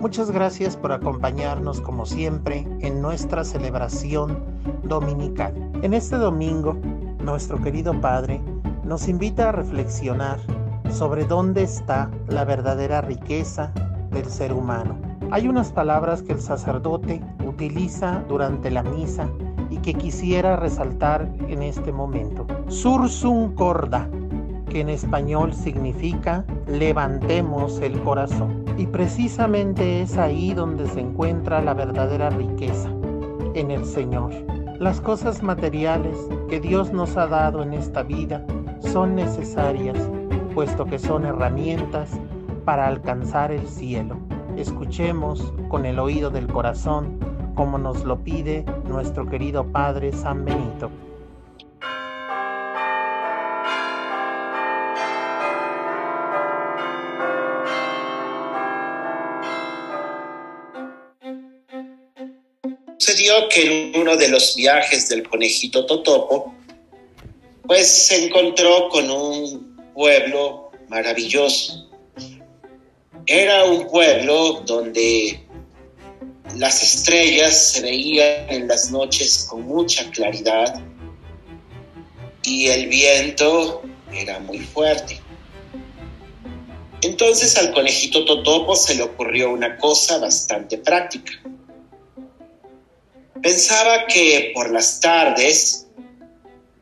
Muchas gracias por acompañarnos como siempre en nuestra celebración dominical. En este domingo, nuestro querido Padre nos invita a reflexionar sobre dónde está la verdadera riqueza del ser humano. Hay unas palabras que el sacerdote utiliza durante la misa y que quisiera resaltar en este momento. Sursum corda, que en español significa levantemos el corazón. Y precisamente es ahí donde se encuentra la verdadera riqueza, en el Señor. Las cosas materiales que Dios nos ha dado en esta vida son necesarias, puesto que son herramientas para alcanzar el cielo. Escuchemos con el oído del corazón como nos lo pide nuestro querido Padre San Benito. Sucedió que en uno de los viajes del conejito Totopo, pues se encontró con un pueblo maravilloso. Era un pueblo donde las estrellas se veían en las noches con mucha claridad y el viento era muy fuerte. Entonces al conejito Totopo se le ocurrió una cosa bastante práctica Pensaba que por las tardes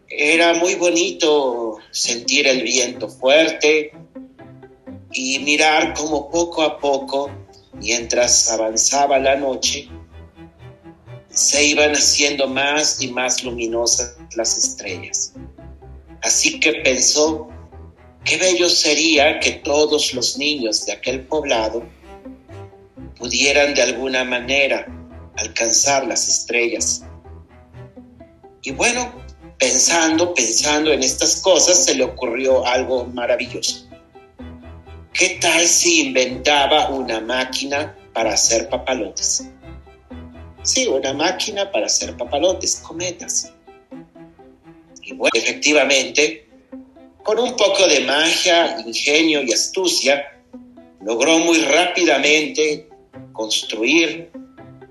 era muy bonito sentir el viento fuerte y mirar cómo poco a poco, mientras avanzaba la noche, se iban haciendo más y más luminosas las estrellas. Así que pensó, qué bello sería que todos los niños de aquel poblado pudieran de alguna manera alcanzar las estrellas. Y bueno, pensando, pensando en estas cosas, se le ocurrió algo maravilloso. ¿Qué tal si inventaba una máquina para hacer papalotes? Sí, una máquina para hacer papalotes, cometas. Y bueno, efectivamente, con un poco de magia, ingenio y astucia, logró muy rápidamente construir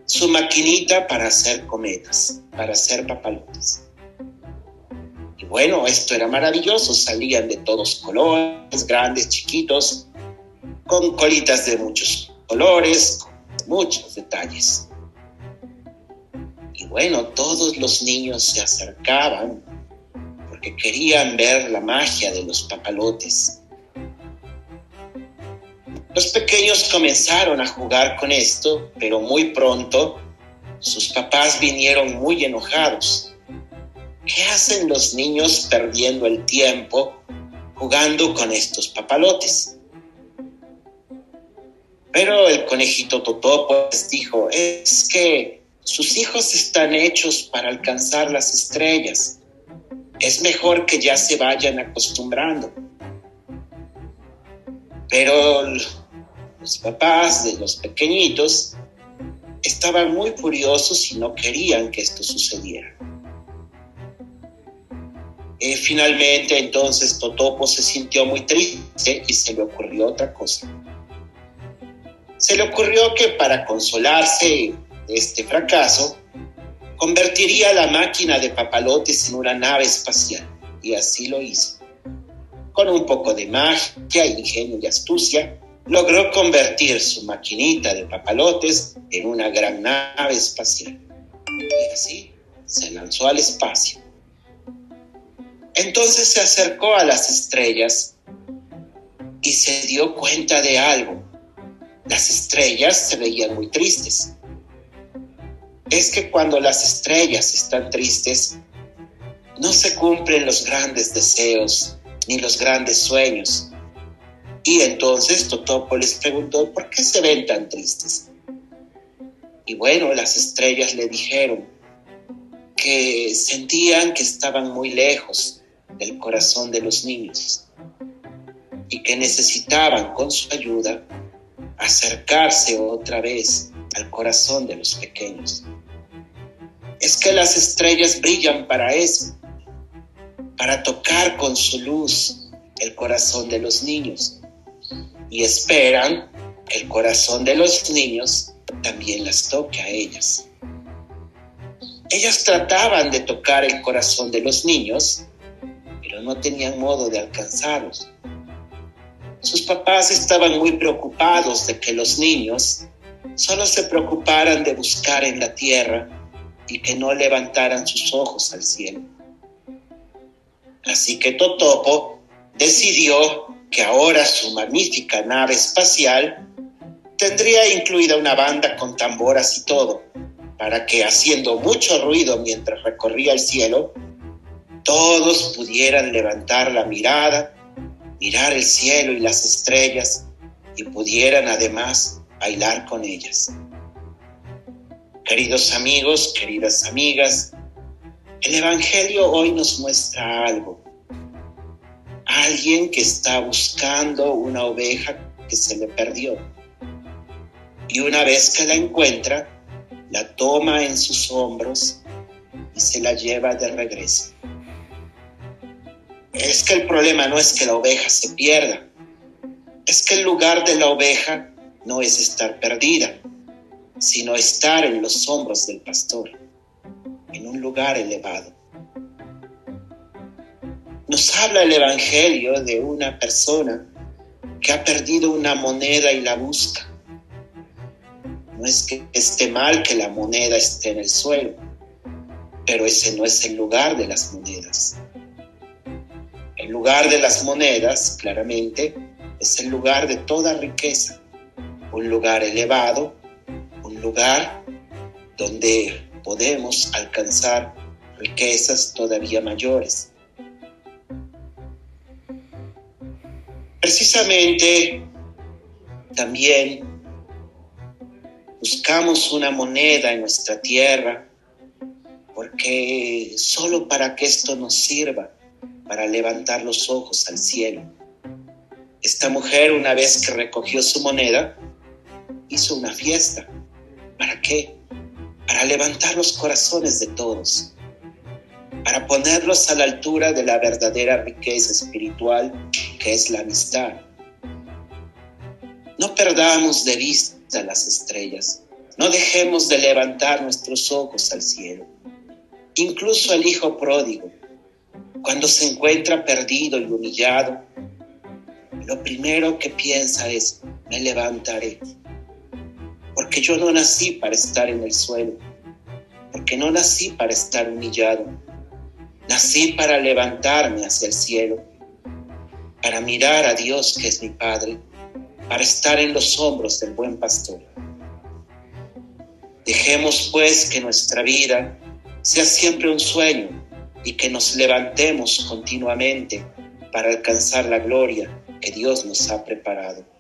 su maquinita para hacer cometas, para hacer papalotes. Y bueno, esto era maravilloso, salían de todos colores, grandes, chiquitos, con colitas de muchos colores, muchos detalles. Y bueno, todos los niños se acercaban porque querían ver la magia de los papalotes. Los pequeños comenzaron a jugar con esto, pero muy pronto sus papás vinieron muy enojados. ¿Qué hacen los niños perdiendo el tiempo jugando con estos papalotes? Pero el conejito Totopo les dijo, es que sus hijos están hechos para alcanzar las estrellas. Es mejor que ya se vayan acostumbrando. Pero los papás de los pequeñitos estaban muy furiosos y no querían que esto sucediera. Eh, finalmente entonces Totopo se sintió muy triste y se le ocurrió otra cosa. Se le ocurrió que para consolarse de este fracaso, convertiría la máquina de papalotes en una nave espacial. Y así lo hizo. Con un poco de magia, ingenio y astucia, logró convertir su maquinita de papalotes en una gran nave espacial. Y así se lanzó al espacio. Entonces se acercó a las estrellas y se dio cuenta de algo. Las estrellas se veían muy tristes. Es que cuando las estrellas están tristes, no se cumplen los grandes deseos ni los grandes sueños y entonces Totopo les preguntó, ¿por qué se ven tan tristes? Y bueno, las estrellas le dijeron que sentían que estaban muy lejos del corazón de los niños y que necesitaban con su ayuda acercarse otra vez al corazón de los pequeños. Es que las estrellas brillan para eso, para tocar con su luz el corazón de los niños y esperan que el corazón de los niños también las toque a ellas. Ellas trataban de tocar el corazón de los niños, pero no tenían modo de alcanzarlos. Sus papás estaban muy preocupados de que los niños solo se preocuparan de buscar en la tierra y que no levantaran sus ojos al cielo. Así que Totopo decidió que ahora su magnífica nave espacial tendría incluida una banda con tamboras y todo, para que haciendo mucho ruido mientras recorría el cielo, todos pudieran levantar la mirada, mirar el cielo y las estrellas y pudieran además bailar con ellas. Queridos amigos, queridas amigas, el Evangelio hoy nos muestra algo. Alguien que está buscando una oveja que se le perdió. Y una vez que la encuentra, la toma en sus hombros y se la lleva de regreso. Es que el problema no es que la oveja se pierda, es que el lugar de la oveja no es estar perdida, sino estar en los hombros del pastor, en un lugar elevado. Nos habla el Evangelio de una persona que ha perdido una moneda y la busca. No es que esté mal que la moneda esté en el suelo, pero ese no es el lugar de las monedas. El lugar de las monedas, claramente, es el lugar de toda riqueza, un lugar elevado, un lugar donde podemos alcanzar riquezas todavía mayores. Precisamente también buscamos una moneda en nuestra tierra porque solo para que esto nos sirva para levantar los ojos al cielo. Esta mujer, una vez que recogió su moneda, hizo una fiesta. ¿Para qué? Para levantar los corazones de todos, para ponerlos a la altura de la verdadera riqueza espiritual que es la amistad. No perdamos de vista las estrellas, no dejemos de levantar nuestros ojos al cielo. Incluso el Hijo pródigo cuando se encuentra perdido y humillado, lo primero que piensa es, me levantaré. Porque yo no nací para estar en el suelo, porque no nací para estar humillado. Nací para levantarme hacia el cielo, para mirar a Dios que es mi Padre, para estar en los hombros del buen pastor. Dejemos pues que nuestra vida sea siempre un sueño y que nos levantemos continuamente para alcanzar la gloria que Dios nos ha preparado.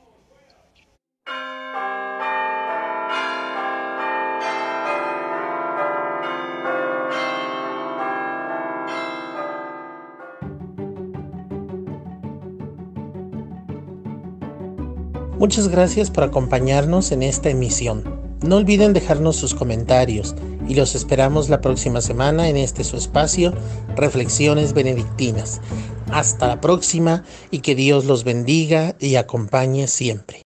Muchas gracias por acompañarnos en esta emisión. No olviden dejarnos sus comentarios y los esperamos la próxima semana en este su espacio, Reflexiones Benedictinas. Hasta la próxima y que Dios los bendiga y acompañe siempre.